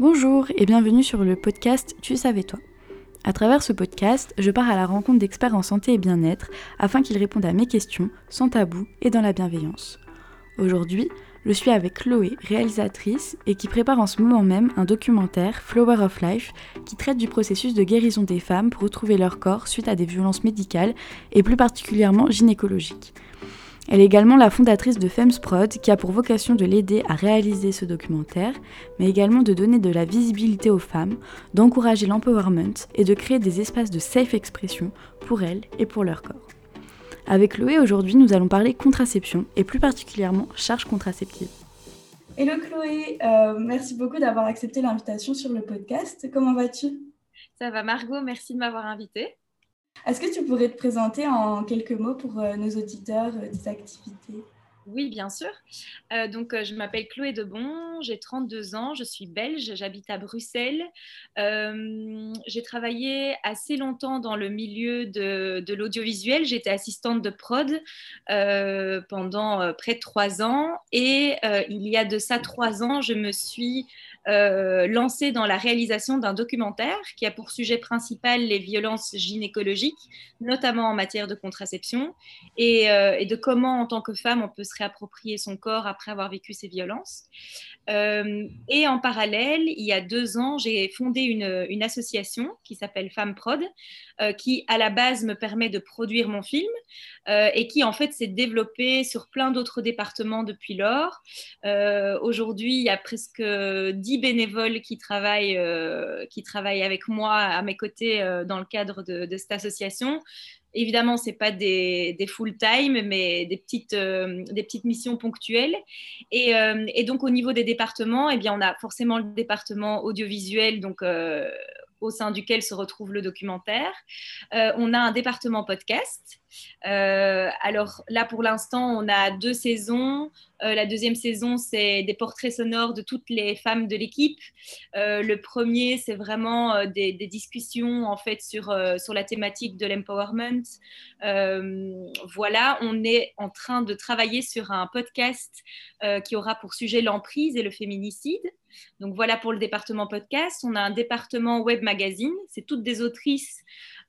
Bonjour et bienvenue sur le podcast Tu savais toi. À travers ce podcast, je pars à la rencontre d'experts en santé et bien-être afin qu'ils répondent à mes questions sans tabou et dans la bienveillance. Aujourd'hui, je suis avec Chloé, réalisatrice, et qui prépare en ce moment même un documentaire, Flower of Life, qui traite du processus de guérison des femmes pour retrouver leur corps suite à des violences médicales et plus particulièrement gynécologiques. Elle est également la fondatrice de FemsProd qui a pour vocation de l'aider à réaliser ce documentaire, mais également de donner de la visibilité aux femmes, d'encourager l'empowerment et de créer des espaces de safe expression pour elles et pour leur corps. Avec Chloé, aujourd'hui, nous allons parler contraception et plus particulièrement charge contraceptive. Hello Chloé, euh, merci beaucoup d'avoir accepté l'invitation sur le podcast. Comment vas-tu? Ça va Margot, merci de m'avoir invitée. Est-ce que tu pourrais te présenter en quelques mots pour euh, nos auditeurs euh, des activités? Oui, bien sûr. Euh, donc, je m'appelle Chloé Debon, j'ai 32 ans, je suis belge, j'habite à Bruxelles. j'ai travaillé assez longtemps dans le milieu de, de l'audiovisuel. J'étais assistante de prod pendant près de trois ans. Et il y a de ça trois ans, je me suis euh, lancé dans la réalisation d'un documentaire qui a pour sujet principal les violences gynécologiques, notamment en matière de contraception, et, euh, de comment, en tant que femme, on peut se réapproprier son corps après avoir vécu ces violences. Euh, et en parallèle, il y a deux ans, j'ai fondé une, une, association qui s'appelle Femme Prod, qui à la base me permet de produire mon film et qui en fait s'est développée sur plein d'autres départements depuis lors. Aujourd'hui, il y a presque dix bénévoles qui travaillent, euh, qui travaillent avec moi à mes côtés euh, dans le cadre de, cette association. Évidemment, ce n'est pas des, full-time, mais des petites, euh, des petites missions ponctuelles. Et, et, donc, au niveau des départements, eh bien, on a forcément le département audiovisuel, donc au sein duquel se retrouve le documentaire. on a un département podcast euh, alors là, pour l'instant, on a deux saisons. Euh, la deuxième saison, c'est des portraits sonores de toutes les femmes de l'équipe. Euh, le premier, c'est vraiment des, discussions en fait sur, sur la thématique de l'empowerment. voilà, on est en train de travailler sur un podcast qui aura pour sujet l'emprise et le féminicide. Donc voilà pour le département podcast. On a un département web magazine. C'est toutes des autrices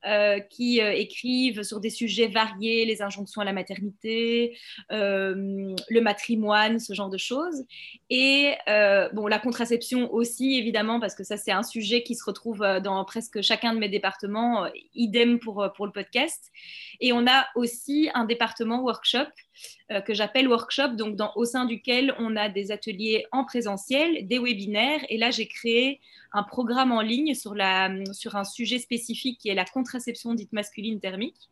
euh, qui euh, écrivent sur des sujets variés, les injonctions à la maternité, euh, le matrimoine, ce genre de choses. Et bon, la contraception aussi, évidemment, parce que ça, c'est un sujet qui se retrouve dans presque chacun de mes départements, idem pour, pour le podcast. Et on a aussi un département workshop que j'appelle workshop, donc au sein duquel on a des ateliers en présentiel, des webinaires. Et là, j'ai créé un programme en ligne sur, un sujet spécifique qui est la contraception dite masculine thermique.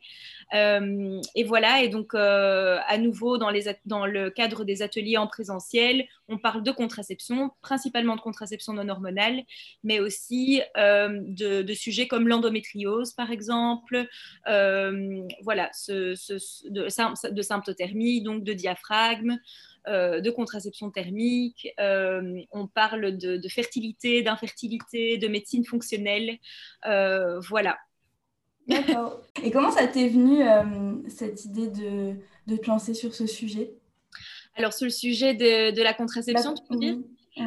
Euh, et voilà, et donc euh, à nouveau dans, le cadre des ateliers en présentiel, on parle de contraception, principalement de contraception non hormonale, mais aussi euh, de, sujets comme l'endométriose par exemple, voilà, de, de donc de diaphragme. Euh, de contraception thermique, euh, on parle de, fertilité, d'infertilité, de médecine fonctionnelle. Euh, voilà. D'accord. Et comment ça t'est venu cette idée de, de, te lancer sur ce sujet? Alors, sur le sujet de, la contraception, tu peux dire?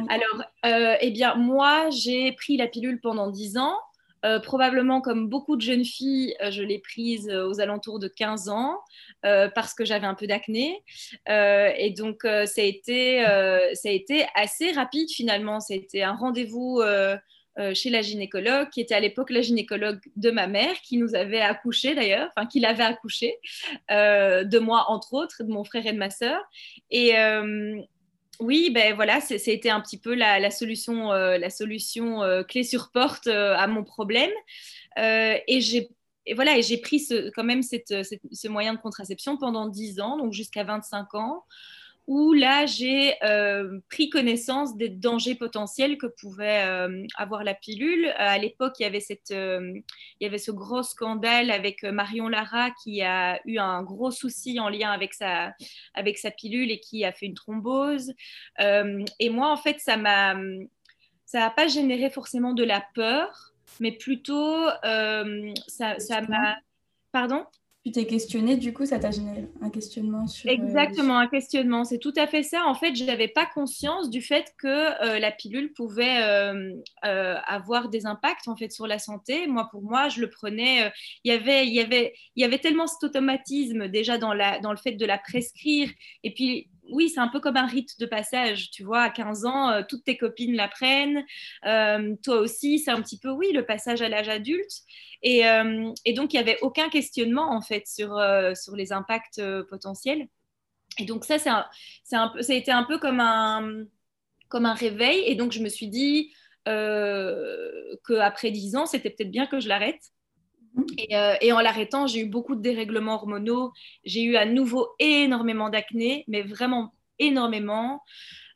Alors, eh bien, moi, j'ai pris la pilule pendant 10 ans. Euh, probablement, comme beaucoup de jeunes filles, euh, je l'ai prise euh, aux alentours de 15 ans parce que j'avais un peu d'acné. et donc, ça, a été, assez rapide finalement. C'était un rendez-vous. chez la gynécologue, qui était à l'époque la gynécologue de ma mère, qui nous avait accouché d'ailleurs, enfin qui l'avait accouché, de moi entre autres, de mon frère et de ma sœur. Et, oui, ben voilà, c'était un petit peu la, solution, la solution euh, euh, clé sur porte euh, à mon problème. et j'ai voilà, et j'ai pris quand même ce moyen de contraception pendant 10 ans, donc jusqu'à 25 ans où là, j'ai euh, pris connaissance des dangers potentiels que pouvait euh, avoir la pilule. Euh, à l'époque, il, y avait il y avait ce gros scandale avec Marion Lara qui a eu un gros souci en lien avec sa, avec sa pilule et qui a fait une thrombose. et moi, en fait, ça m'a ça n'a pas généré forcément de la peur, mais plutôt ça m'a... Pardon? Tu t'es questionné, du coup, ça t'a généré un questionnement sur. Euh, Exactement, un questionnement. C'est tout à fait ça. En fait, je n'avais pas conscience du fait que euh, la pilule pouvait euh, avoir des impacts en fait sur la santé. Moi, pour moi, je le prenais. il y avait, il y avait, il y avait tellement cet automatisme déjà dans la, dans le fait de la prescrire. Et puis oui, c'est un peu comme un rite de passage, tu vois, à 15 ans, euh, toutes tes copines la prennent, euh, toi aussi, c'est un petit peu, oui, le passage à l'âge adulte. Et, euh, donc, il n'y avait aucun questionnement, en fait, sur, sur les impacts potentiels. Et donc, ça, c'est un, peu, été un peu comme un, comme un réveil. Et donc, je me suis dit qu'après 10 ans, c'était peut-être bien que je l'arrête. Euh, et, en l'arrêtant, j'ai eu beaucoup de dérèglements hormonaux. J'ai eu à nouveau énormément d'acné, mais vraiment énormément.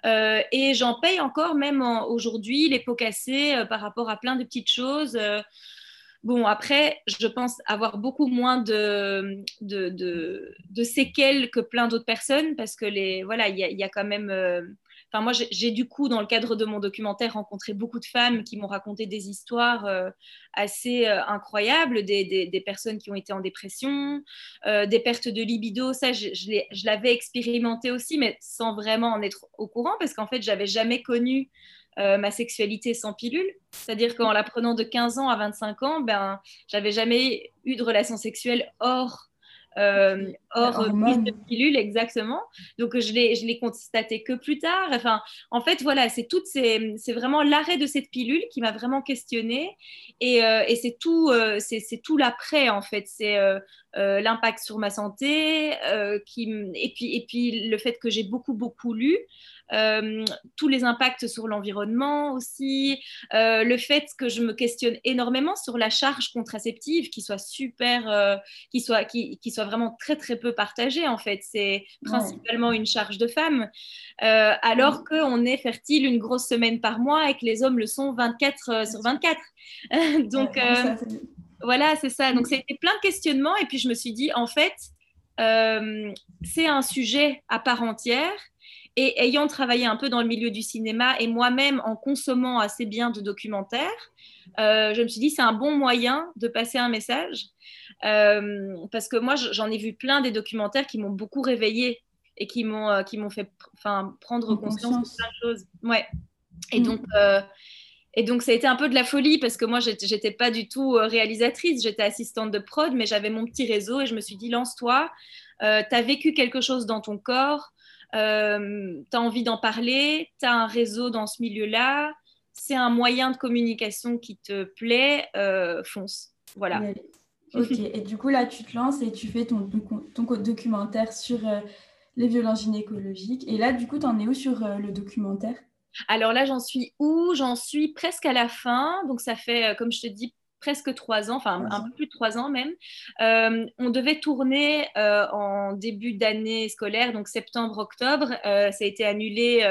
Euh, et j'en paye encore, même aujourd'hui, les pots cassés euh, par rapport à plein de petites choses. bon, après, je pense avoir beaucoup moins de, séquelles que plein d'autres personnes parce que les, voilà, il y, a quand même Enfin, moi, j'ai du coup, dans le cadre de mon documentaire, rencontré beaucoup de femmes qui m'ont raconté des histoires euh, assez euh, incroyables, des, personnes qui ont été en dépression, euh, des pertes de libido. Ça, je, l'avais expérimenté aussi, mais sans vraiment en être au courant, parce qu'en fait, j'avais jamais connu ma sexualité sans pilule. C'est-à-dire qu'en la prenant de 15 ans à 25 ans, ben, j'avais jamais eu de relation sexuelle hors euh, hors prise de pilule, exactement. Donc, je l'ai, je l'ai constaté que plus tard. Enfin, en fait, voilà, c'est, toutes ces, c'est vraiment l'arrêt de cette pilule qui m'a vraiment questionnée. Et, euh, et c'est, tout, euh, c'est, c'est tout l'après, en fait. C'est euh, l'impact sur ma santé, qui, et, puis, et puis le fait que j'ai beaucoup, beaucoup lu. Euh, tous les impacts sur l'environnement aussi, euh, le fait que je me questionne énormément sur la charge contraceptive qui soit super, euh, qui, soit, qui, qui, soit vraiment très très peu partagée en fait. C'est principalement une charge de femme, alors qu'on est fertile une grosse semaine par mois et que les hommes le sont 24 sur 24. Donc voilà, c'est ça. Donc c'était plein de questionnements et puis je me suis dit en fait, c'est un sujet à part entière et ayant travaillé un peu dans le milieu du cinéma et moi-même en consommant assez bien de documentaires, euh, je me suis dit c'est un bon moyen de passer un message. Euh, parce que moi, j'en ai vu plein des documentaires qui m'ont beaucoup réveillée et qui m'ont euh, qui m'ont fait enfin, prendre conscience, de plein de choses. Ouais. Et mm. donc. Et donc, ça a été un peu de la folie parce que moi, j'étais pas du tout réalisatrice, j'étais assistante de prod, mais j'avais mon petit réseau et je me suis dit, lance-toi, tu as vécu quelque chose dans ton corps, euh, tu as envie d'en parler, tu as un réseau dans ce milieu-là, c'est un moyen de communication qui te plaît, euh, fonce. Voilà. Ok, et du coup là tu te lances et tu fais ton, ton, documentaire sur euh, les violences gynécologiques. Et là du coup tu en es où sur le documentaire? Alors là, j'en suis où? J'en suis presque à la fin. Donc ça fait, comme je te dis, presque trois ans, enfin un peu plus de trois ans même. Euh, on devait tourner euh, en début d'année scolaire, donc septembre-octobre. Euh, ça a été annulé.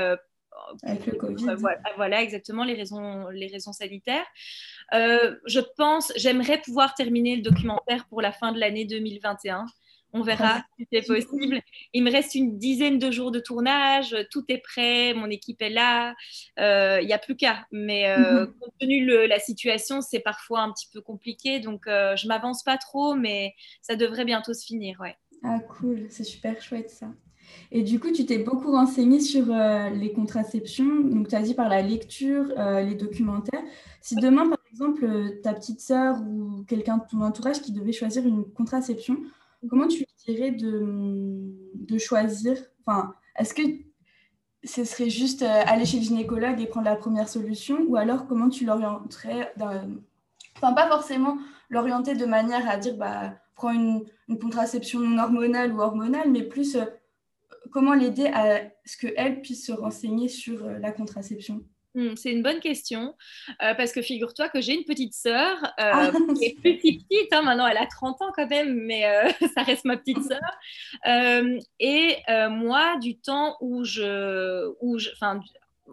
Avec le Covid. Voilà, exactement, les raisons, les raisons sanitaires. je pense, j'aimerais pouvoir terminer le documentaire pour la fin de l'année 2021. On verra si c'est possible. Il me reste une dizaine de jours de tournage. Tout est prêt. Mon équipe est là. Il euh, n'y a plus qu'à. Mais euh, mhm. compte tenu de la situation, c'est parfois un petit peu compliqué. Donc, euh, je m'avance pas trop, mais ça devrait bientôt se finir. Ouais. Ah, cool. C'est super chouette ça. Et du coup, tu t'es beaucoup renseigné sur les contraceptions. Donc, tu as dit par la lecture, les documentaires. Si demain, par exemple, ta petite sœur ou quelqu'un de ton entourage qui devait choisir une contraception, Comment tu dirais de, choisir? Enfin, est-ce que ce serait juste euh, aller chez le gynécologue et prendre la première solution? Ou alors comment tu l'orienterais Enfin, pas forcément l'orienter de manière à dire bah, prends une, une, contraception non hormonale ou hormonale, mais plus euh, comment l'aider à ce qu'elle puisse se renseigner sur euh, la contraception? Hmm, c'est une bonne question euh, parce que figure-toi que j'ai une petite sœur euh, ah, qui est plus petite, hein, maintenant elle a 30 ans quand même, mais euh, ça reste ma petite sœur. et moi, du temps où je, où enfin,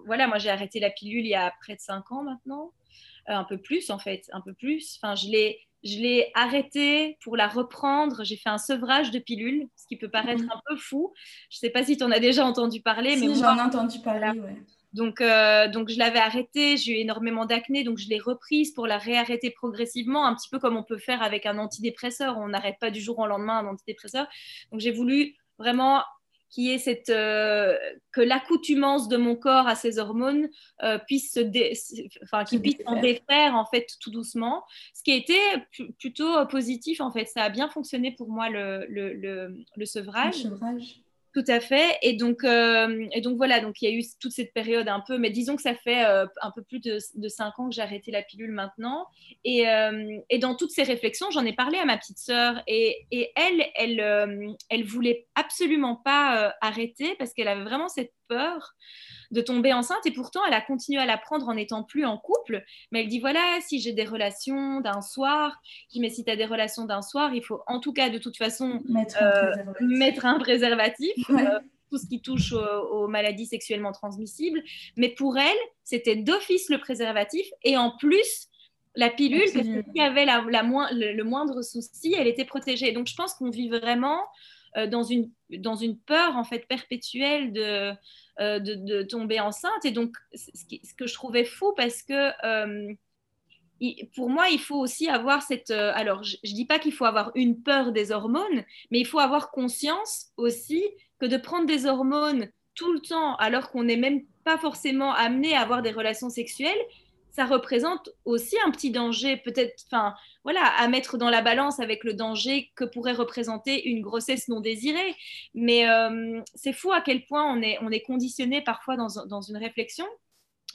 voilà, moi j'ai arrêté la pilule il y a près de 5 ans maintenant, un peu plus en fait, un peu plus. Enfin, je l'ai, je l'ai arrêté pour la reprendre. J'ai fait un sevrage de pilule, ce qui peut paraître mhm. un peu fou. Je ne sais pas si tu en as déjà entendu parler, si, mais j'en ai entendu parler. Ouais Donc, euh, donc je l'avais arrêté, j'ai eu énormément d'acné, donc je l'ai reprise pour la réarrêter progressivement, un petit peu comme on peut faire avec un antidépresseur. On n'arrête pas du jour au lendemain un antidépresseur. Donc j'ai voulu vraiment qui est cette, euh, que l'accoutumance de mon corps à ces hormones euh, puisse se enfin, qui puisse en défaire en fait tout doucement, ce qui a été plutôt positif en fait. Ça a bien fonctionné pour moi le, le, le, le sevrage. Le sevrage. Tout à fait. Et donc, euh, et donc voilà, donc il y a eu toute cette période un peu, mais disons que ça fait euh, un peu plus de, de, cinq ans que j'ai arrêté la pilule maintenant. Et, euh, et dans toutes ces réflexions, j'en ai parlé à ma petite sœur et, et elle, elle, elle voulait absolument pas arrêter parce qu'elle avait vraiment cette peur de tomber enceinte et pourtant elle a continué à la prendre en n'étant plus en couple. Mais elle dit voilà, si j'ai des relations d'un soir, je mais si tu as des relations d'un soir, il faut en tout cas de toute façon mettre un préservatif. Euh, euh, tout ce qui touche aux, maladies sexuellement transmissibles. Mais pour elle, c'était d'office le préservatif et en plus la pilule, parce qu'il y avait la, le, moindre souci, elle était protégée. Donc je pense qu'on vit vraiment euh, dans, une, dans une peur en fait perpétuelle de, euh, de, tomber enceinte. Et donc, ce, que je trouvais fou parce que euh, pour moi, il faut aussi avoir cette... alors, je ne dis pas qu'il faut avoir une peur des hormones, mais il faut avoir conscience aussi que de prendre des hormones tout le temps alors qu'on n'est même pas forcément amené à avoir des relations sexuelles, ça représente aussi un petit danger, peut-être, enfin, voilà, à mettre dans la balance avec le danger que pourrait représenter une grossesse non désirée. Mais euh, c'est fou à quel point on est, on est conditionné parfois dans, une réflexion.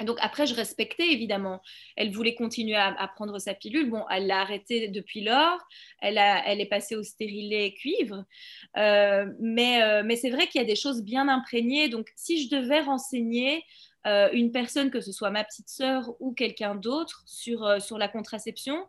Donc après, je respectais évidemment. Elle voulait continuer à, prendre sa pilule. Bon, elle l'a arrêtée depuis lors. Elle, est passée au stérilet cuivre. Euh, euh, mais c'est vrai qu'il y a des choses bien imprégnées. Donc si je devais renseigner euh, une personne, que ce soit ma petite sœur ou quelqu'un d'autre, sur, euh, sur la contraception,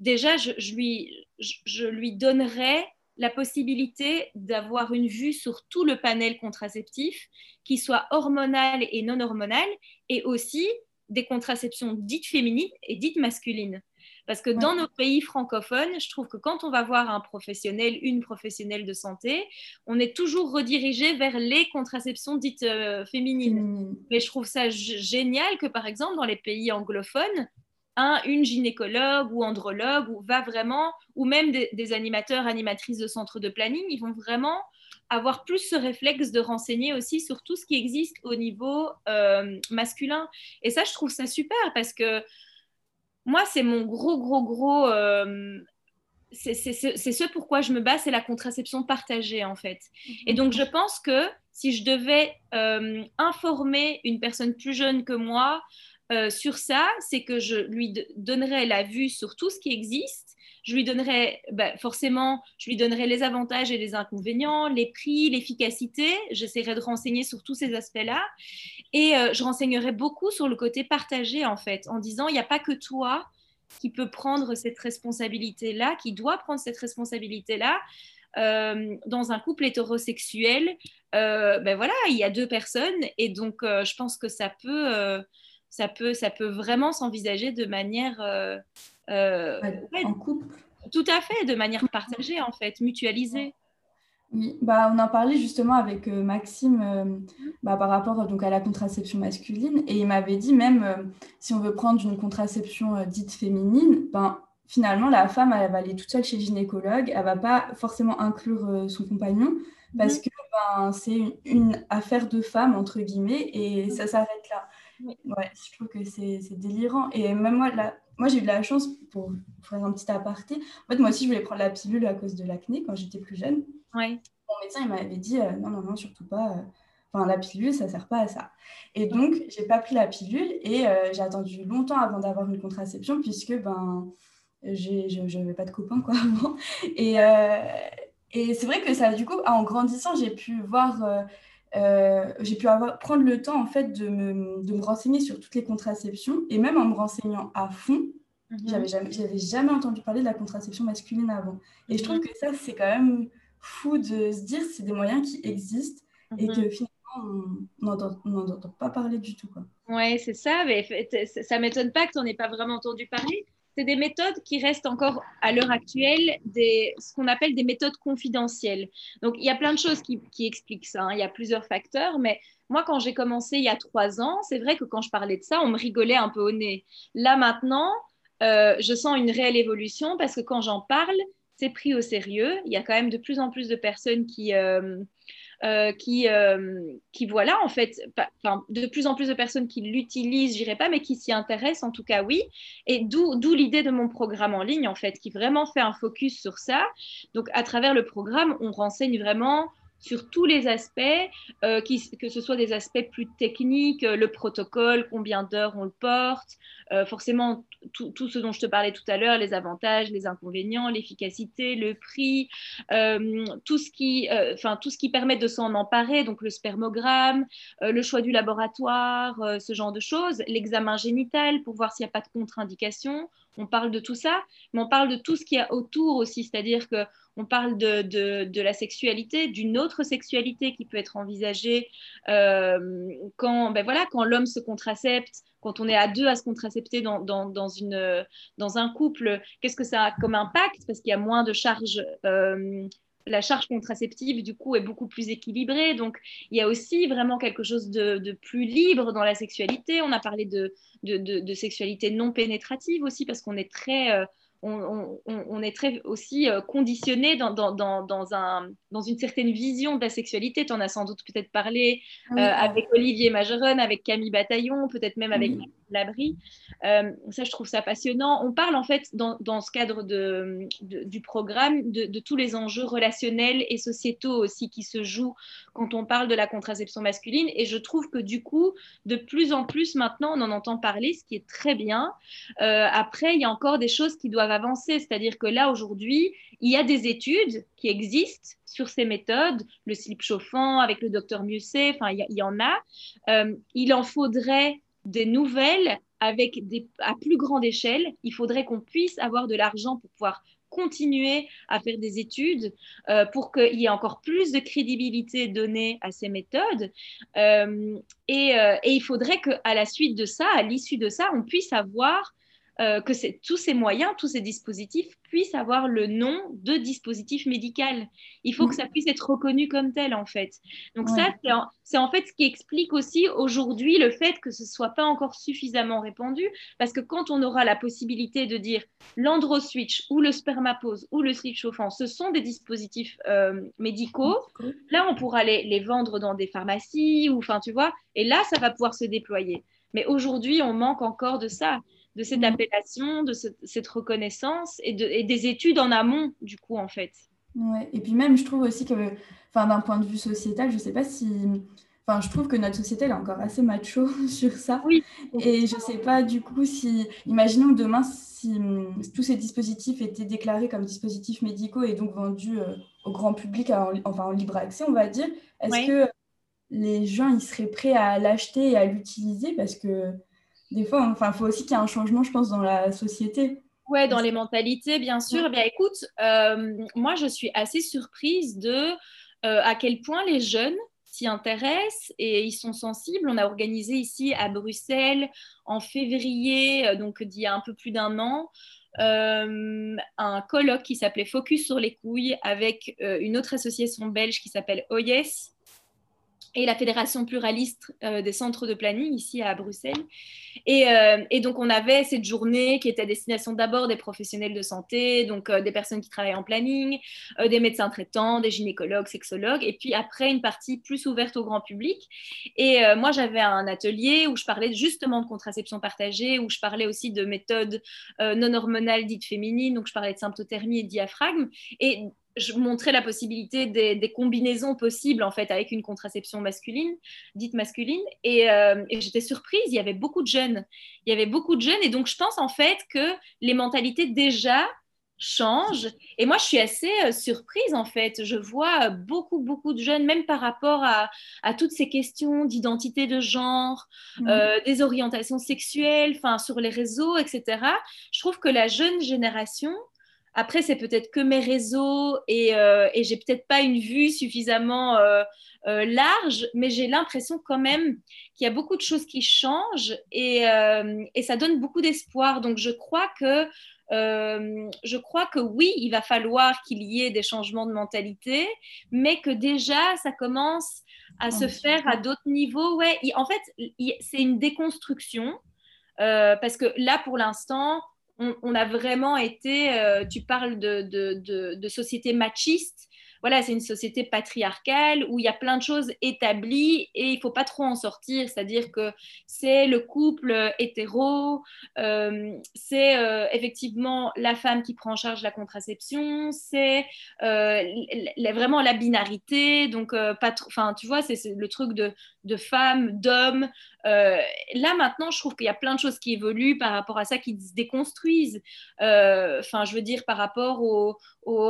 déjà, je, lui, je, lui donnerais la possibilité d'avoir une vue sur tout le panel contraceptif, qui soit hormonal et non hormonal, et aussi des contraceptions dites féminines et dites masculines. Parce que dans nos pays francophones, je trouve que quand on va voir un professionnel, une professionnelle de santé, on est toujours redirigé vers les contraceptions dites euh, féminines. Mais je trouve ça génial que, par exemple, dans les pays anglophones, un, une gynécologue ou andrologue ou va vraiment, ou même des, animateurs, animatrices de centres de planning, ils vont vraiment avoir plus ce réflexe de renseigner aussi sur tout ce qui existe au niveau euh, masculin. Et ça, je trouve ça super parce que moi, c'est mon gros, gros, gros. Euh, c'est ce pourquoi je me bats, c'est la contraception partagée, en fait. Et donc, je pense que si je devais euh, informer une personne plus jeune que moi euh, sur ça, c'est que je lui donnerais la vue sur tout ce qui existe je lui donnerai, bah, forcément, je lui donnerai les avantages et les inconvénients, les prix, l'efficacité. J'essaierai de renseigner sur tous ces aspects-là. Et euh, je renseignerai beaucoup sur le côté partagé, en fait, en disant, il n'y a pas que toi qui peut prendre cette responsabilité-là, qui doit prendre cette responsabilité-là. Euh, dans un couple hétérosexuel, ben voilà, il y a deux personnes et donc je pense que ça peut, ça peut, ça peut vraiment s'envisager de manière euh, en couple. Tout à fait, de manière partagée en fait, mutualisée. Oui, bah, on en parlait justement avec euh, Maxime euh, bah, par rapport donc, à la contraception masculine et il m'avait dit même si on veut prendre une contraception dite féminine, ben, finalement la femme elle va aller toute seule chez le gynécologue, elle va pas forcément inclure son compagnon parce mhm. que ben, c'est une, affaire de femme entre guillemets et ça s'arrête là. Ouais, je trouve que c'est délirant et même moi là, moi, j'ai eu de la chance, pour, faire un petit aparté, en fait, moi aussi, je voulais prendre la pilule à cause de l'acné quand j'étais plus jeune. Ouais. Mon médecin, il m'avait dit, euh, non, non, non, surtout pas. Euh, enfin, la pilule, ça ne sert pas à ça. Et donc, j'ai pas pris la pilule et euh, j'ai attendu longtemps avant d'avoir une contraception puisque ben, je n'avais pas de copains quoi, avant. Et, et c'est vrai que ça, du coup, en grandissant, j'ai pu voir euh, j'ai pu avoir, prendre le temps en fait de me, de me, renseigner sur toutes les contraceptions et même en me renseignant à fond, j'avais jamais, j'avais jamais entendu parler de la contraception masculine avant. Et je trouve mhm. que ça c'est quand même fou de se dire c'est des moyens qui existent et que mhm. finalement on n'entend pas parler du tout quoi. Ouais c'est ça, mais ça m'étonne pas que tu n'en aies pas vraiment entendu parler. C'est des méthodes qui restent encore à l'heure actuelle des, ce qu'on appelle des méthodes confidentielles. Donc, il y a plein de choses qui, expliquent ça. Hein. Il y a plusieurs facteurs, mais moi, quand j'ai commencé il y a trois ans, c'est vrai que quand je parlais de ça, on me rigolait un peu au nez. Là, maintenant, euh, je sens une réelle évolution parce que quand j'en parle, c'est pris au sérieux. Il y a quand même de plus en plus de personnes qui, euh, euh, qui, euh, qui, voilà, en fait, de plus en plus de personnes qui l'utilisent, je dirais pas, mais qui s'y intéressent, en tout cas, oui. Et d'où l'idée de mon programme en ligne, en fait, qui vraiment fait un focus sur ça. Donc, à travers le programme, on renseigne vraiment sur tous les aspects, euh, que ce soit des aspects plus techniques, euh, le protocole, combien d'heures on le porte, euh, forcément tout, ce dont je te parlais tout à l'heure, les avantages, les inconvénients, l'efficacité, le prix, tout, ce qui, tout ce qui permet de s'en emparer, donc le spermogramme, le choix du laboratoire, ce genre de choses, l'examen génital pour voir s'il n'y a pas de contre-indication. On parle de tout ça, mais on parle de tout ce qu'il y a autour aussi, c'est-à-dire que on parle de, la sexualité, d'une autre sexualité qui peut être envisagée euh, quand, ben quand l'homme se contracepte, quand on est à deux à se contracepter dans un couple, qu'est-ce que ça a comme impact? Parce qu'il y a moins de charges. Euh, la charge contraceptive, du coup, est beaucoup plus équilibrée. Donc, il y a aussi vraiment quelque chose de, plus libre dans la sexualité. On a parlé de, de sexualité non pénétrative aussi, parce qu'on est très... Euh, on, est très aussi euh, conditionné dans, dans, un, dans, une certaine vision de la sexualité. Tu en as sans doute peut-être parlé euh, avec Olivier Majeron, avec Camille Bataillon, peut-être même avec l'abri. Euh, ça, je trouve ça passionnant. On parle en fait dans, ce cadre du programme de, tous les enjeux relationnels et sociétaux aussi qui se jouent quand on parle de la contraception masculine. Et je trouve que du coup, de plus en plus maintenant, on en entend parler, ce qui est très bien. Euh, après, il y a encore des choses qui doivent avancer. C'est-à-dire que là, aujourd'hui, il y a des études qui existent sur ces méthodes, le slip chauffant avec le docteur Musset, enfin, il y, en a. Euh, il en faudrait des nouvelles avec à plus grande échelle. Il faudrait qu'on puisse avoir de l'argent pour pouvoir continuer à faire des études euh, pour qu'il y ait encore plus de crédibilité donnée à ces méthodes. Euh, et, euh, et, il faudrait qu'à la suite de ça, à l'issue de ça, on puisse avoir euh, que tous ces moyens, tous ces dispositifs puissent avoir le nom de dispositif médical. Il faut que ça puisse être reconnu comme tel, en fait. Donc ça, c'est en, fait ce qui explique aussi aujourd'hui le fait que ce ne soit pas encore suffisamment répandu, parce que quand on aura la possibilité de dire l'androswitch ou le spermapose ou le slip chauffant, ce sont des dispositifs euh, médicaux, là, on pourra les, les vendre dans des pharmacies, ou enfin, tu vois, et là, ça va pouvoir se déployer. Mais aujourd'hui, on manque encore de ça de cette mm. appellation, de cette reconnaissance et, de, et, des études en amont, du coup, en fait. Ouais. Et puis même, je trouve aussi que, d'un point de vue sociétal, je ne sais pas si... Enfin, je trouve que notre société elle est encore assez macho sur ça. Oui. Et je ne sais pas du coup si, imaginons demain, si, tous ces dispositifs étaient déclarés comme dispositifs médicaux et donc vendus euh, au grand public, en, enfin en libre accès, on va dire, est-ce que les gens ils seraient prêts à l'acheter et à l'utiliser Parce que des fois, enfin, il faut aussi qu'il y ait un changement, je pense, dans la société. Ouais, dans les mentalités, bien sûr. Eh bien, écoute, euh, moi, je suis assez surprise de euh, à quel point les jeunes s'y intéressent et ils sont sensibles. On a organisé ici à Bruxelles en février, euh, donc d'il y a un peu plus d'un an, un colloque qui s'appelait Focus sur les couilles avec une autre association belge qui s'appelle OYES et la Fédération pluraliste euh, des centres de planning ici à Bruxelles. Euh, et, donc, on avait cette journée qui était à destination d'abord des professionnels de santé, donc euh, des personnes qui travaillent en planning, des médecins traitants, des gynécologues, sexologues, et puis après, une partie plus ouverte au grand public. Et moi, j'avais un atelier où je parlais justement de contraception partagée, où je parlais aussi de méthodes non hormonales dites féminines, donc je parlais de symptothermie et diaphragme. Et je montrais la possibilité des, combinaisons possibles en fait avec une contraception masculine, dite masculine, euh, et, j'étais surprise. Il y avait beaucoup de jeunes, il y avait beaucoup de jeunes, et donc je pense en fait que les mentalités déjà changent. Et moi, je suis assez euh, surprise en fait. Je vois beaucoup beaucoup de jeunes, même par rapport à, toutes ces questions d'identité de genre, mmh. euh, des orientations sexuelles, enfin sur les réseaux, etc. Je trouve que la jeune génération après, c'est peut-être que mes réseaux et, euh, et j'ai peut-être pas une vue suffisamment euh, euh, large, mais j'ai l'impression quand même qu'il y a beaucoup de choses qui changent et, et ça donne beaucoup d'espoir. Donc, je crois que je crois que oui, il va falloir qu'il y ait des changements de mentalité, mais que déjà, ça commence à se faire à d'autres niveaux. Ouais, en fait, c'est une déconstruction. parce que là, pour l'instant, on, a vraiment été, euh, tu parles de, société machiste, voilà, c'est une société patriarcale où il y a plein de choses établies et il faut pas trop en sortir. C'est-à-dire que c'est le couple hétéro, euh, c'est euh, effectivement la femme qui prend en charge la contraception, c'est euh, vraiment la binarité. Donc, pas enfin, tu vois, c'est le truc de, de femme, d'homme. Là, maintenant, je trouve qu'il y a plein de choses qui évoluent par rapport à ça, qui se déconstruisent. Enfin, je veux dire, par rapport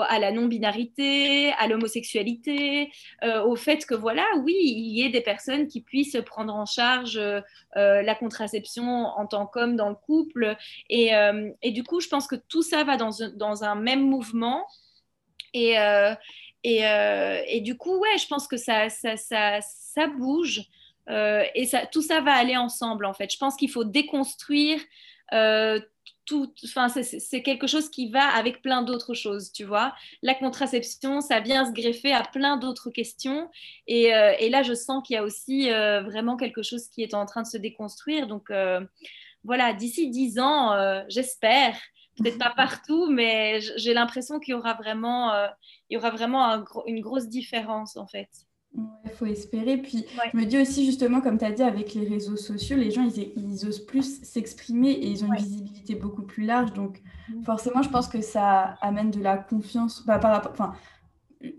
à la non-binarité, à l'homosexualité, euh, au fait que voilà, oui, il y ait des personnes qui puissent prendre en charge euh, la contraception en tant qu'homme dans le couple. Et, euh, du coup, je pense que tout ça va dans, un même mouvement. Et, du coup, ouais, je pense que ça bouge. Et ça, tout ça va aller ensemble, en fait. Je pense qu'il faut déconstruire enfin, c'est quelque chose qui va avec plein d'autres choses, tu vois. La contraception, ça vient se greffer à plein d'autres questions. Et, euh, là, je sens qu'il y a aussi euh, vraiment quelque chose qui est en train de se déconstruire. Donc, euh, voilà, d'ici dix ans, j'espère, peut-être pas partout, mais j'ai l'impression qu'il y aura vraiment, il y aura vraiment une grosse différence, en fait. Il faut espérer. Puis je me dis aussi, justement, comme tu as dit, avec les réseaux sociaux, les gens, ils, osent plus s'exprimer et ils ont une visibilité beaucoup plus large. Donc, mm. forcément, je pense que ça amène de la confiance bah, par, rapport, enfin,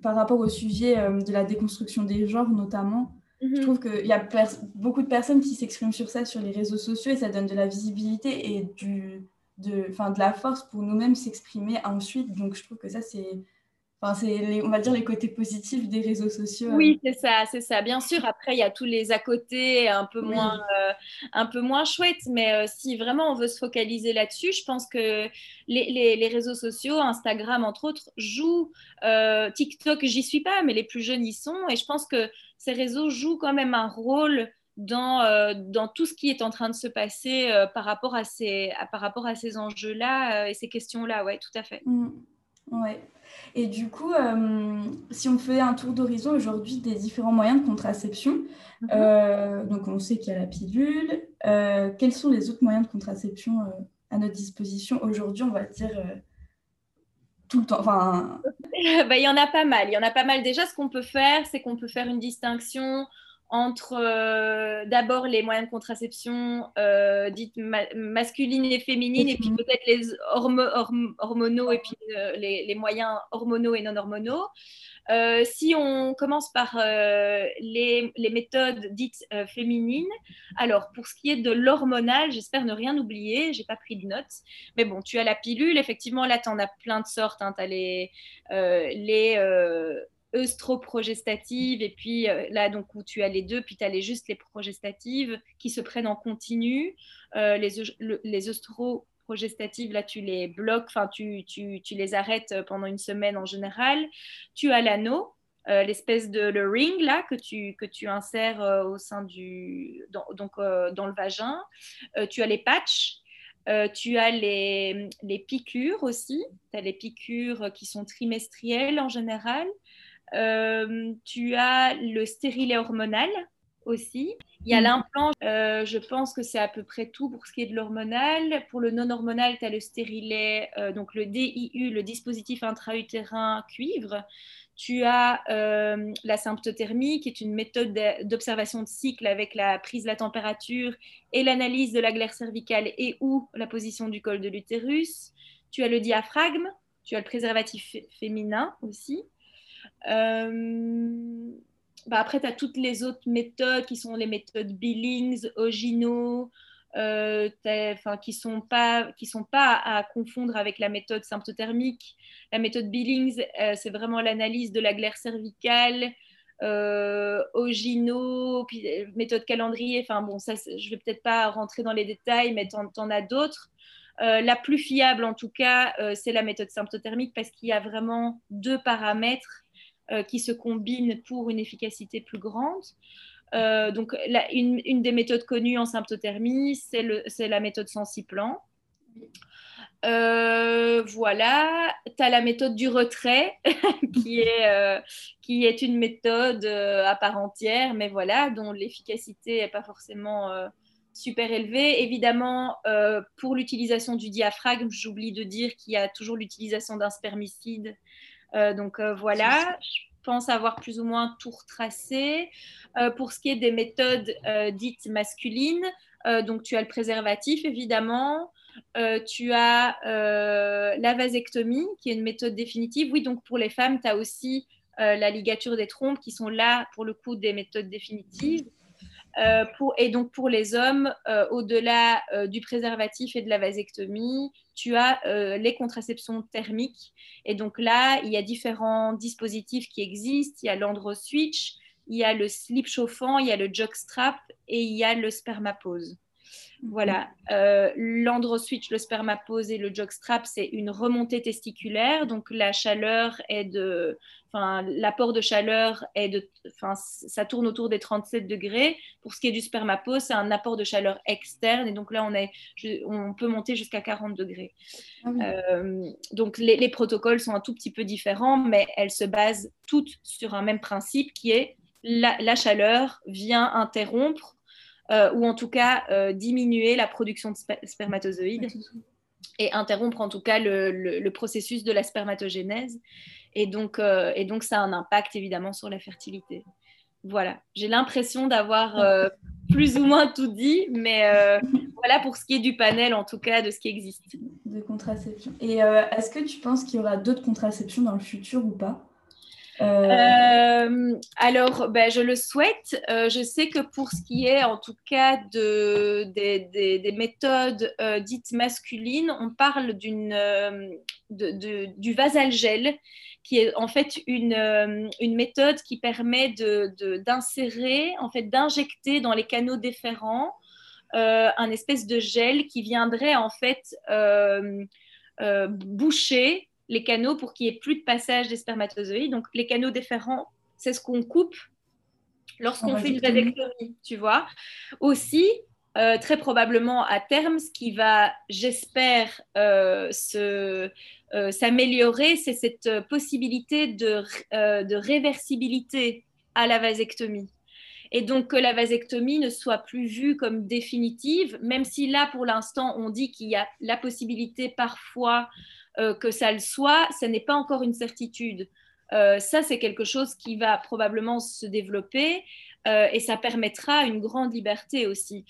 par rapport au sujet euh, de la déconstruction des genres, notamment. Je mm-hmm. trouve qu'il y a beaucoup de personnes qui s'expriment sur ça sur les réseaux sociaux et ça donne de la visibilité et du, de, de la force pour nous-mêmes s'exprimer ensuite. Donc, je trouve que ça, c'est Enfin, c'est, on va dire, les côtés positifs des réseaux sociaux. Oui, c'est ça, c'est ça. Bien sûr, après, il y a tous les à côté un peu, moins, euh, un peu moins chouettes, mais euh, si vraiment on veut se focaliser là-dessus, je pense que les, les, réseaux sociaux, Instagram entre autres, jouent. Euh, TikTok, j'y suis pas, mais les plus jeunes y sont, et je pense que ces réseaux jouent quand même un rôle dans, dans tout ce qui est en train de se passer par rapport à ces, par rapport à ces enjeux-là et ces questions-là. Oui, tout à fait. Mmh. Ouais. Et du coup, euh, si on fait un tour d'horizon aujourd'hui des différents moyens de contraception, mhm. euh, donc on sait qu'il y a la pilule, euh, quels sont les autres moyens de contraception à notre disposition aujourd'hui, on va dire tout le temps enfin... bah, Il y en a pas mal. Il y en a pas mal. Déjà, ce qu'on peut faire, c'est qu'on peut faire une distinction entre euh, d'abord les moyens de contraception euh, dites masculines et féminines, et puis peut-être les hormonaux et puis euh, les, moyens hormonaux et non hormonaux. si on commence par les, les, méthodes dites féminines, alors pour ce qui est de l'hormonal, j'espère ne rien oublier, j'ai pas pris de notes, mais bon, tu as la pilule, effectivement, là tu en as plein de sortes, hein, tu as les, les œstroprogestatives, et puis euh, là, donc, où tu as les deux, puis tu as les, juste les progestatives qui se prennent en continu. Euh, les, les œstroprogestatives, là, tu les bloques, enfin, tu, tu, tu, les arrêtes pendant une semaine en général. Tu as l'anneau, euh, l'espèce de le ring là que tu, que tu insères au sein du dans, donc dans le vagin tu as les patchs tu as les, les piqûres aussi tu as les piqûres qui sont trimestrielles en général euh, tu as le stérilet hormonal aussi. Il y a mhm. l'implant, euh, je pense que c'est à peu près tout pour ce qui est de l'hormonal. Pour le non-hormonal, tu as le stérilet, euh, donc le DIU, le dispositif intra-utérin cuivre. Tu as la symptothermie, qui est une méthode d'observation de cycle avec la prise de la température et l'analyse de la glaire cervicale et ou la position du col de l'utérus. Tu as le diaphragme, tu as le préservatif féminin aussi. Euh, bah après, tu as toutes les autres méthodes qui sont les méthodes Billings, Ogino, euh, qui ne sont, pas, sont pas à confondre avec la méthode symptothermique. La méthode Billings, euh, c'est vraiment l'analyse de la glaire cervicale. Ogino, puis, méthode calendrier. Enfin bon, je vais peut-être pas rentrer dans les détails, mais tu en, as d'autres. la plus fiable, en tout cas, c'est la méthode symptothermique parce qu'il y a vraiment deux paramètres qui se combinent pour une efficacité plus grande. donc, une, des méthodes connues en symptothermie, c'est la méthode Sensiplan. Euh, voilà, tu as la méthode du retrait qui, est, euh, qui est une méthode euh, à part entière, mais voilà, dont l'efficacité n'est pas forcément super élevée. Évidemment, pour l'utilisation du diaphragme, j'oublie de dire qu'il y a toujours l'utilisation d'un spermicide. Donc voilà, je pense avoir plus ou moins tout retracé. pour ce qui est des méthodes dites masculines, donc tu as le préservatif évidemment. Euh, tu as euh, la vasectomie, qui est une méthode définitive. Oui, donc pour les femmes, tu as aussi euh, la ligature des trompes, qui sont là, pour le coup, des méthodes définitives. Pour, et donc pour les hommes, au-delà du préservatif et de la vasectomie, tu as les contraceptions thermiques. Et donc là, il y a différents dispositifs qui existent. Il y a l'androswitch, il y a le slip chauffant, il y a le jockstrap et il y a le spermapose. Voilà. Euh, L'androswitch, le spermapose et le jockstrap, c'est une remontée testiculaire. Donc la chaleur est de. Enfin, l'apport de chaleur est de. Enfin, ça tourne autour des 37 degrés. Pour ce qui est du spermapose, c'est un apport de chaleur externe. Et donc là, on, est, on peut monter jusqu'à 40 degrés. Ah euh, donc les, les protocoles sont un tout petit peu différents, mais elles se basent toutes sur un même principe qui est la, la chaleur vient interrompre euh, ou en tout cas euh, diminuer la production de spermatozoïdes et interrompre en tout cas le, processus de la spermatogénèse. Et donc, euh, et donc, ça a un impact évidemment sur la fertilité. Voilà, j'ai l'impression d'avoir plus ou moins tout dit, mais voilà pour ce qui est du panel en tout cas de ce qui existe. De contraception. Et est-ce que tu penses qu'il y aura d'autres contraceptions dans le futur ou pas? Euh, alors, ben, je le souhaite. Euh, je sais que pour ce qui est, en tout cas, de, des, méthodes euh, dites masculines, on parle d'une, de, du vasalgel, qui est en fait une, une méthode qui permet d'insérer, en fait, d'injecter dans les canaux déférents un espèce de gel qui viendrait en fait boucher les canaux pour qu'il n'y ait plus de passage des spermatozoïdes. Donc, les canaux déférents, c'est ce qu'on coupe lorsqu'on fait une vasectomie, tu vois. Aussi, euh, très probablement à terme, ce qui va, j'espère, euh, euh, s'améliorer, c'est cette possibilité de, de, réversibilité à la vasectomie. Et donc que la vasectomie ne soit plus vue comme définitive, même si là, pour l'instant, on dit qu'il y a la possibilité parfois euh, que ça le soit, ce n'est pas encore une certitude. Euh, ça, c'est quelque chose qui va probablement se développer euh, et ça permettra une grande liberté aussi.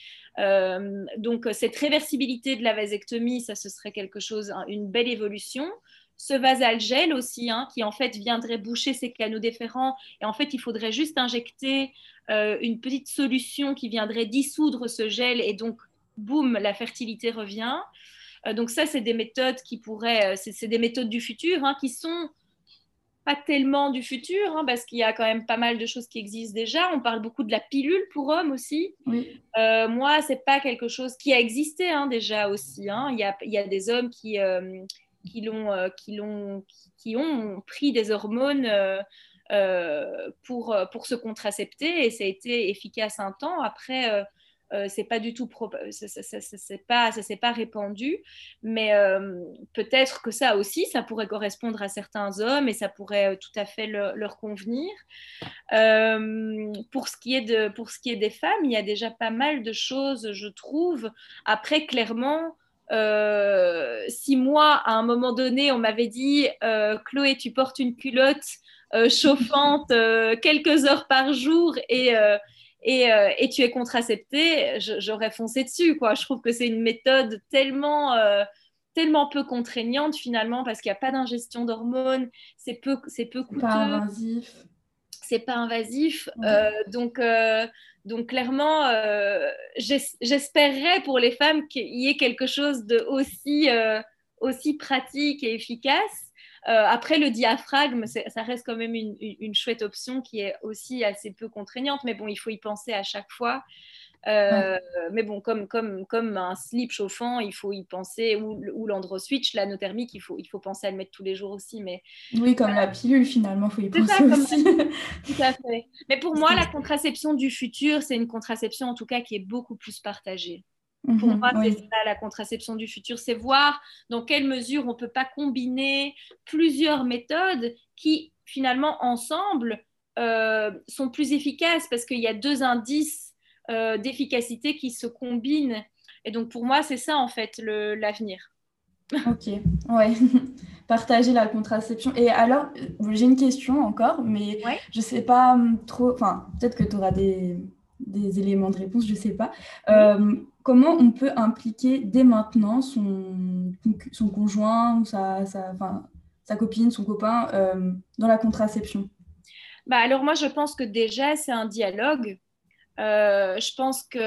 donc, cette réversibilité de la vasectomie, ça, ce serait quelque chose, hein, une belle évolution. Ce vasal gel aussi, hein, qui en fait viendrait boucher ces canaux déférents, et en fait, il faudrait juste injecter une petite solution qui viendrait dissoudre ce gel, et donc, boum, la fertilité revient. Euh, donc ça, c'est des méthodes qui pourraient, euh, c'est des méthodes du futur hein, qui sont pas tellement du futur, hein, parce qu'il y a quand même pas mal de choses qui existent déjà. On parle beaucoup de la pilule pour hommes aussi. Oui. Euh, moi, c'est pas quelque chose qui a existé hein, déjà aussi. Il y, a, il, y a, des hommes qui, qui, l'ont, qui, l'ont, qui, ont pris des hormones pour, pour se contracepter et ça a été efficace un temps. Après, euh, c'est pas du tout ça, c'est pas ça s'est pas répandu mais euh, peut-être que ça aussi ça pourrait correspondre à certains hommes et ça pourrait euh, tout à fait leur convenir. Pour ce qui est de pour ce qui est des femmes il y a déjà pas mal de choses je trouve. Après clairement si moi, à un moment donné, on m'avait dit Chloé, tu portes une culotte chauffante quelques heures par jour et, euh, et, tu es contracepté, j'aurais foncé dessus. Quoi. Je trouve que c'est une méthode tellement, euh, tellement peu contraignante finalement parce qu'il n'y a pas d'ingestion d'hormones, c'est peu, c'est peu coûteux. Pas invasif. C'est pas invasif. Euh, donc, donc clairement, j'espérerais pour les femmes qu'il y ait quelque chose de aussi, aussi pratique et efficace. Euh, après, le diaphragme, ça reste quand même une, chouette option qui est aussi assez peu contraignante, mais bon, il faut y penser à chaque fois. Euh, mais bon, comme, comme, comme un slip chauffant, il faut y penser, ou, ou l'androswitch, l'anothermique, il faut, il faut penser à le mettre tous les jours aussi. Mais, oui, comme la pilule, finalement, il faut y penser aussi. Tout à fait. Mais pour moi, la contraception du futur, c'est une contraception en tout cas qui est beaucoup plus partagée. Pour mhm, moi, c'est ça la contraception du futur, c'est voir dans quelle mesure on ne peut pas combiner plusieurs méthodes qui, finalement, ensemble, euh, sont plus efficaces parce qu'il y a deux indices euh, d'efficacité qui se combinent. Et donc pour moi, c'est ça en fait l'avenir. Ok, ouais. Partager la contraception. Et alors, j'ai une question encore, mais je ne sais pas hum, trop. Enfin, peut-être que tu auras des, des, éléments de réponse, je ne sais pas. Euh, comment on peut impliquer dès maintenant son, son conjoint ou sa, sa, sa copine, son copain euh, dans la contraception? Bah alors moi je pense que déjà c'est un dialogue. Euh, je pense que,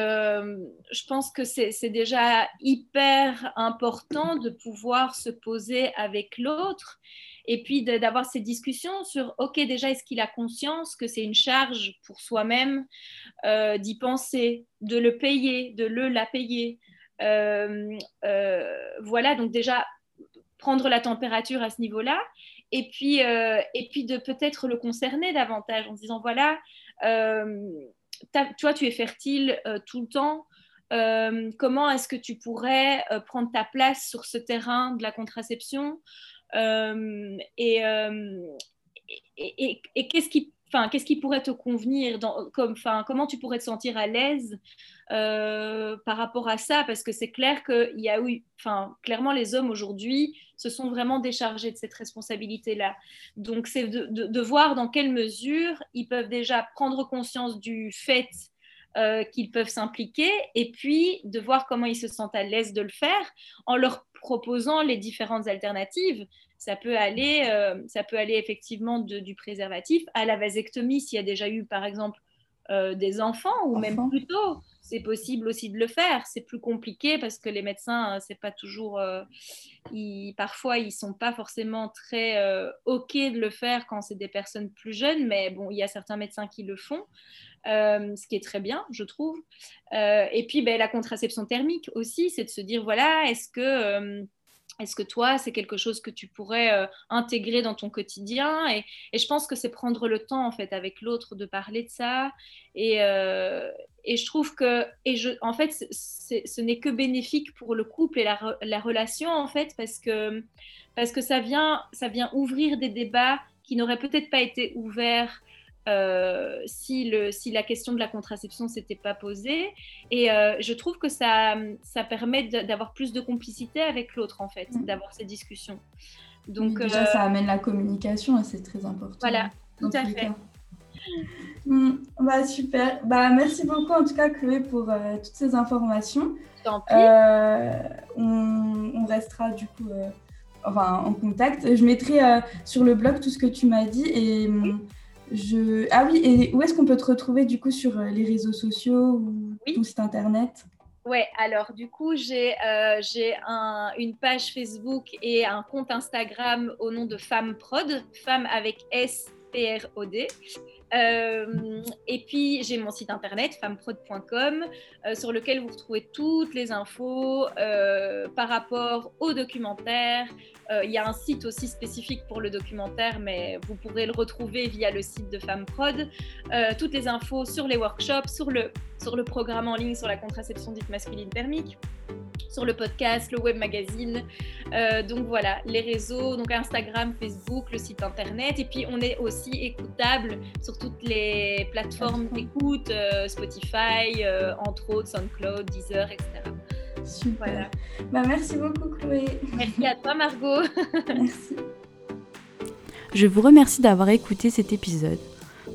je pense que c'est déjà hyper important de pouvoir se poser avec l'autre et puis d'avoir ces discussions sur, OK, déjà, est-ce qu'il a conscience que c'est une charge pour soi-même euh, d'y penser, de le payer, de le la payer euh, Voilà, donc déjà, prendre la température à ce niveau-là et puis, et puis de peut-être le concerner davantage en disant, voilà, tu vois, tu es fertile euh, tout le temps. Euh, comment est-ce que tu pourrais euh, prendre ta place sur ce terrain de la contraception? Et, et, qu'est-ce qui, qu'est-ce qui pourrait te convenir comme, Comment tu pourrais te sentir à l'aise par rapport à ça? Parce que c'est clair qu'il y a eu, clairement, les hommes aujourd'hui se sont vraiment déchargés de cette responsabilité-là. Donc, c'est de, voir dans quelle mesure ils peuvent déjà prendre conscience du fait euh, qu'ils peuvent s'impliquer et puis de voir comment ils se sentent à l'aise de le faire en leur proposant les différentes alternatives. Ça peut aller, euh, ça peut aller effectivement du préservatif à la vasectomie s'il y a déjà eu, par exemple, euh, des enfants ou même plus tôt c'est possible aussi de le faire. C'est plus compliqué parce que les médecins, euh, c'est pas toujours. Euh, ils, parfois, ils sont pas forcément très euh, OK de le faire quand c'est des personnes plus jeunes, mais bon, il y a certains médecins qui le font, ce qui est très bien, je trouve. et puis, ben, la contraception thermique aussi, c'est de se dire voilà, est-ce que est-ce que toi, c'est quelque chose que tu pourrais intégrer dans ton quotidien? Et, je pense que c'est prendre le temps, en fait, avec l'autre de parler de ça. Et, je trouve que, et je, en fait, ce n'est que bénéfique pour le couple et la, relation, en fait, parce que, parce que ça, vient, ça vient ouvrir des débats qui n'auraient peut-être pas été ouverts euh, si, le, si la question de la contraception s'était pas posée. Et euh, je trouve que ça, ça permet d'avoir plus de complicité avec l'autre, en fait, mm. d'avoir ces discussions. Donc, déjà, ça euh, amène la communication et c'est très important. Voilà, tout à fait. Mm. bah, super. Bah, merci beaucoup, en tout cas, Chloé, pour toutes ces informations. On, on, restera du coup enfin, en contact. Je mettrai sur le blog tout ce que tu m'as dit et. Je... Ah oui, et où est-ce qu'on peut te retrouver du coup sur euh, les réseaux sociaux ou ton site internet? Ouais, alors du coup, j'ai euh, un, une page Facebook et un compte Instagram au nom de Femme Prod, Femme avec S P R O D. Euh, et puis, j'ai mon site internet, femmeprod.com, euh, sur lequel vous retrouvez toutes les infos euh, par rapport au documentaire. Il y a un site aussi spécifique pour le documentaire, mais vous pourrez le retrouver via le site de Femmeprod. toutes les infos sur les workshops, sur le, sur le programme en ligne sur la contraception dite masculine thermique sur le podcast, le web magazine. Euh, donc voilà, les réseaux, donc Instagram, Facebook, le site internet. Et puis on est aussi écoutable sur toutes les plateformes d'écoute, euh, Spotify, euh, entre autres, SoundCloud, Deezer, etc. Super. Bah, merci beaucoup Chloé. Merci à toi Margot. merci. Je vous remercie d'avoir écouté cet épisode.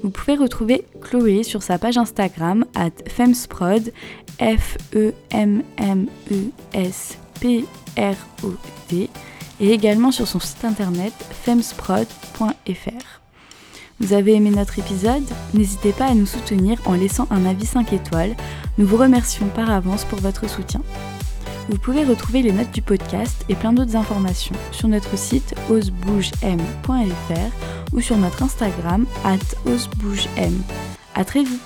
Vous pouvez retrouver Chloé sur sa page Instagram at femsprod, F-E-M-M-E-S-P-R-O-D, et également sur son site internet femsprod.fr. Vous avez aimé notre épisode? N'hésitez pas à nous soutenir en laissant un avis 5 étoiles. Nous vous remercions par avance pour votre soutien. Vous pouvez retrouver les notes du podcast et plein d'autres informations sur notre site osebougem.fr ou sur notre Instagram at osebougem. A très vite